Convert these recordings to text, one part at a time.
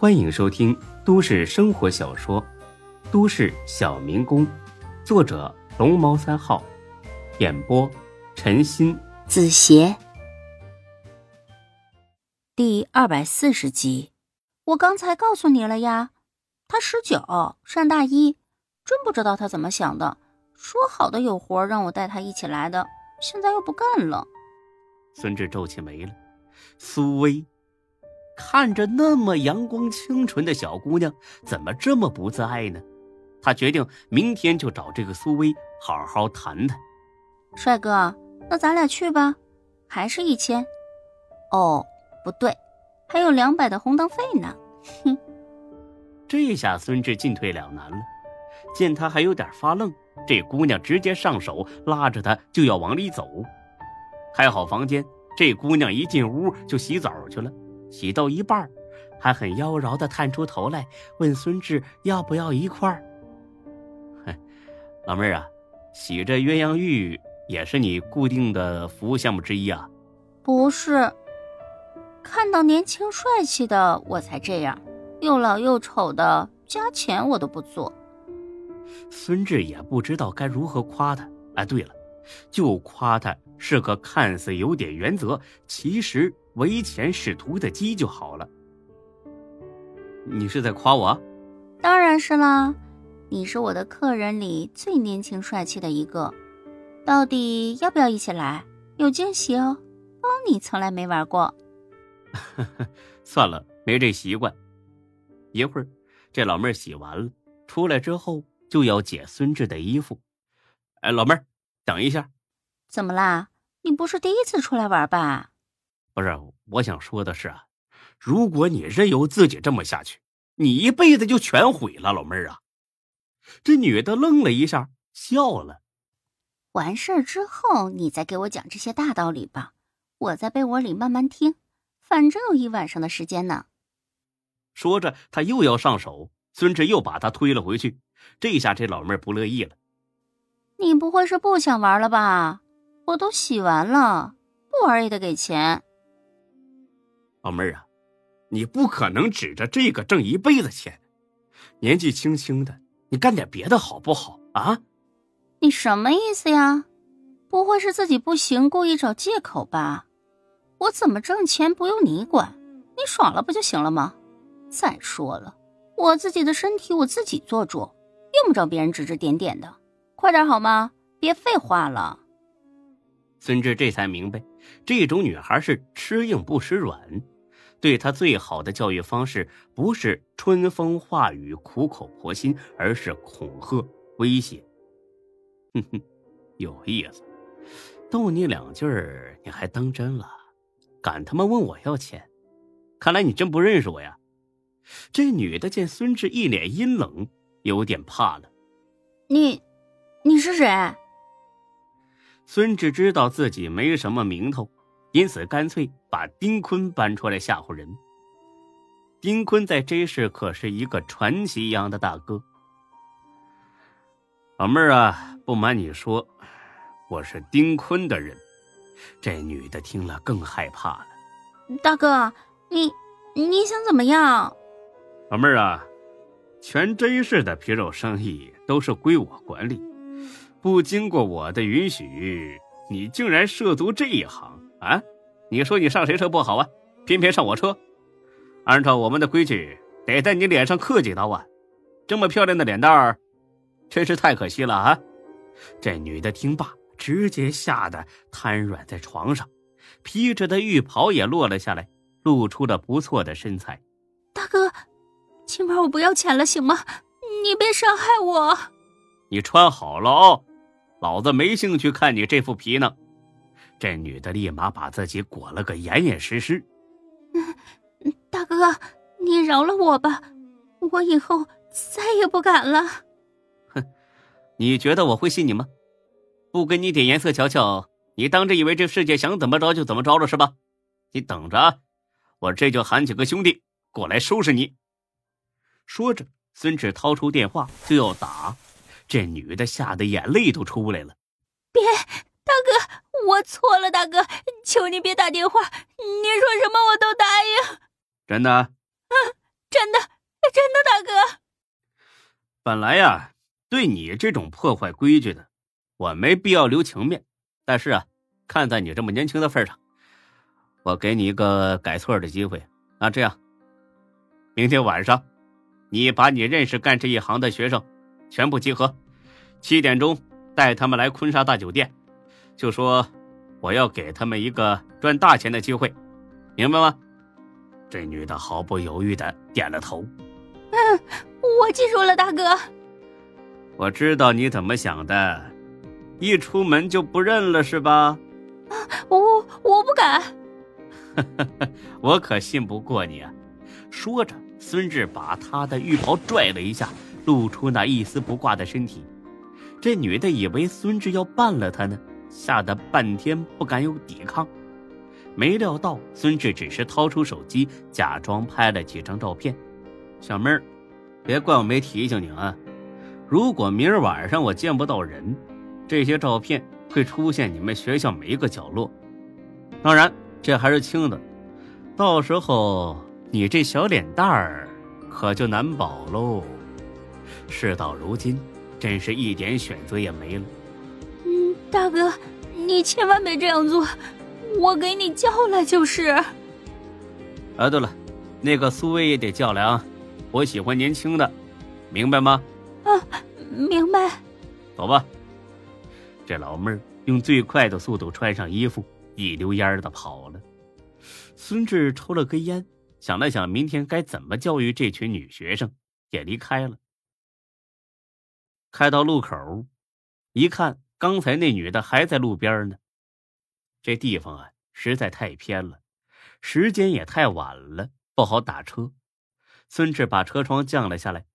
欢迎收听都市生活小说《都市小民工》，作者龙猫三号，演播陈鑫、子邪，第二百四十集。我刚才告诉你了呀，他十九，上大一，真不知道他怎么想的。说好的有活让我带他一起来的，现在又不干了。孙志皱起眉了，苏薇。看着那么阳光清纯的小姑娘，怎么这么不自爱呢？他决定明天就找这个苏薇好好谈谈。帅哥，那咱俩去吧，还是一千？哦，不对，还有两百的红灯费呢。哼！这下孙志进退两难了。见他还有点发愣，这姑娘直接上手拉着他就要往里走。开好房间，这姑娘一进屋就洗澡去了。洗到一半，还很妖娆的探出头来问孙志要不要一块儿。老妹儿啊，洗这鸳鸯浴也是你固定的服务项目之一啊？不是，看到年轻帅气的我才这样，又老又丑的加钱我都不做。孙志也不知道该如何夸他。哎，对了，就夸他是个看似有点原则，其实。唯钱使徒的鸡就好了。你是在夸我？当然是啦，你是我的客人里最年轻帅气的一个。到底要不要一起来？有惊喜哦，包你从来没玩过。算了，没这习惯。一会儿，这老妹儿洗完了出来之后，就要解孙志的衣服。哎，老妹儿，等一下。怎么啦？你不是第一次出来玩吧？不是，我想说的是啊，如果你任由自己这么下去，你一辈子就全毁了，老妹儿啊！这女的愣了一下，笑了。完事儿之后，你再给我讲这些大道理吧，我在被窝里慢慢听，反正有一晚上的时间呢。说着，他又要上手，孙志又把他推了回去。这下这老妹儿不乐意了。你不会是不想玩了吧？我都洗完了，不玩也得给钱。老妹儿啊，你不可能指着这个挣一辈子钱。年纪轻轻的，你干点别的好不好啊？你什么意思呀？不会是自己不行，故意找借口吧？我怎么挣钱不用你管，你爽了不就行了吗？再说了，我自己的身体我自己做主，用不着别人指指点点的。快点好吗？别废话了。孙志这才明白，这种女孩是吃硬不吃软。对她最好的教育方式，不是春风化雨、苦口婆心，而是恐吓、威胁。哼哼，有意思，逗你两句儿，你还当真了？敢他妈问我要钱？看来你真不认识我呀！这女的见孙志一脸阴冷，有点怕了。你，你是谁？孙志知道自己没什么名头，因此干脆把丁坤搬出来吓唬人。丁坤在这市可是一个传奇一样的大哥。老妹儿啊，不瞒你说，我是丁坤的人。这女的听了更害怕了。大哥，你你想怎么样？老妹儿啊，全真市的皮肉生意都是归我管理。不经过我的允许，你竟然涉足这一行啊！你说你上谁车不好啊？偏偏上我车。按照我们的规矩，得在你脸上刻几刀啊！这么漂亮的脸蛋儿，真是太可惜了啊！这女的听罢，直接吓得瘫软在床上，披着的浴袍也落了下来，露出了不错的身材。大哥，今晚我不要钱了，行吗？你别伤害我。你穿好了哦。老子没兴趣看你这副皮呢！这女的立马把自己裹了个严严实实。大哥，你饶了我吧，我以后再也不敢了。哼，你觉得我会信你吗？不给你点颜色瞧瞧，你当真以为这世界想怎么着就怎么着了是吧？你等着，我这就喊几个兄弟过来收拾你。说着，孙志掏出电话就要打。这女的吓得眼泪都出来了。别，大哥，我错了，大哥，求你别打电话，你说什么我都答应。真的？嗯，真的。真的，大哥。本来呀，对你这种破坏规矩的，我没必要留情面。但是啊，看在你这么年轻的份上，我给你一个改错的机会。那这样，明天晚上，你把你认识干这一行的学生全部集合，七点钟带他们来坤沙大酒店，就说我要给他们一个赚大钱的机会，明白吗？这女的毫不犹豫的点了头。嗯，我记住了，大哥。我知道你怎么想的，一出门就不认了是吧？啊，我我不敢。我可信不过你啊！说着，孙志把他的浴袍拽了一下，露出那一丝不挂的身体。这女的以为孙志要办了她呢，吓得半天不敢有抵抗。没料到孙志只是掏出手机，假装拍了几张照片。小妹儿，别怪我没提醒你啊！如果明儿晚上我见不到人，这些照片会出现你们学校每一个角落。当然，这还是轻的，到时候你这小脸蛋儿可就难保喽。事到如今，真是一点选择也没了。嗯，大哥，你千万别这样做，我给你叫来就是。啊，对了，那个苏薇也得叫来啊。我喜欢年轻的，明白吗？啊，明白。走吧。这老妹儿用最快的速度穿上衣服，一溜烟儿的跑了。孙志抽了根烟，想了想明天该怎么教育这群女学生，也离开了。开到路口，一看，刚才那女的还在路边呢。这地方啊，实在太偏了，时间也太晚了，不好打车。孙志把车窗降了下来，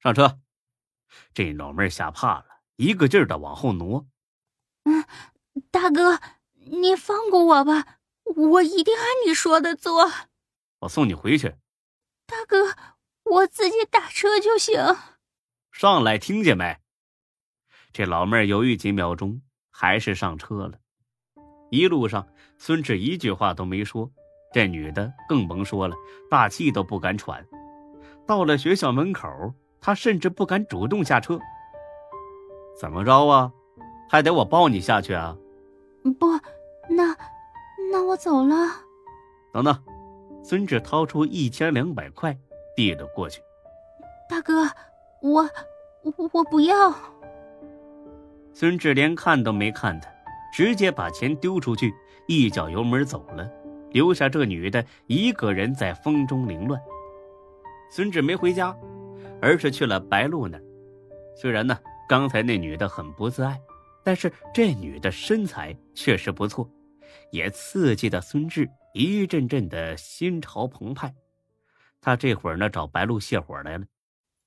上车。这老妹儿吓怕了，一个劲儿的往后挪。嗯，大哥，你放过我吧，我一定按你说的做。我送你回去。大哥，我自己打车就行。上来，听见没？这老妹儿犹豫几秒钟，还是上车了。一路上，孙志一句话都没说。这女的更甭说了，大气都不敢喘。到了学校门口，她甚至不敢主动下车。怎么着啊？还得我抱你下去啊？不，那那我走了。等等，孙志掏出一千两百块递了过去。大哥，我我我我不要。孙志连看都没看他，直接把钱丢出去，一脚油门走了。留下这女的一个人在风中凌乱。孙志没回家，而是去了白露那儿。虽然呢，刚才那女的很不自爱，但是这女的身材确实不错，也刺激的孙志一阵阵的心潮澎湃。他这会儿呢，找白露泄火来了。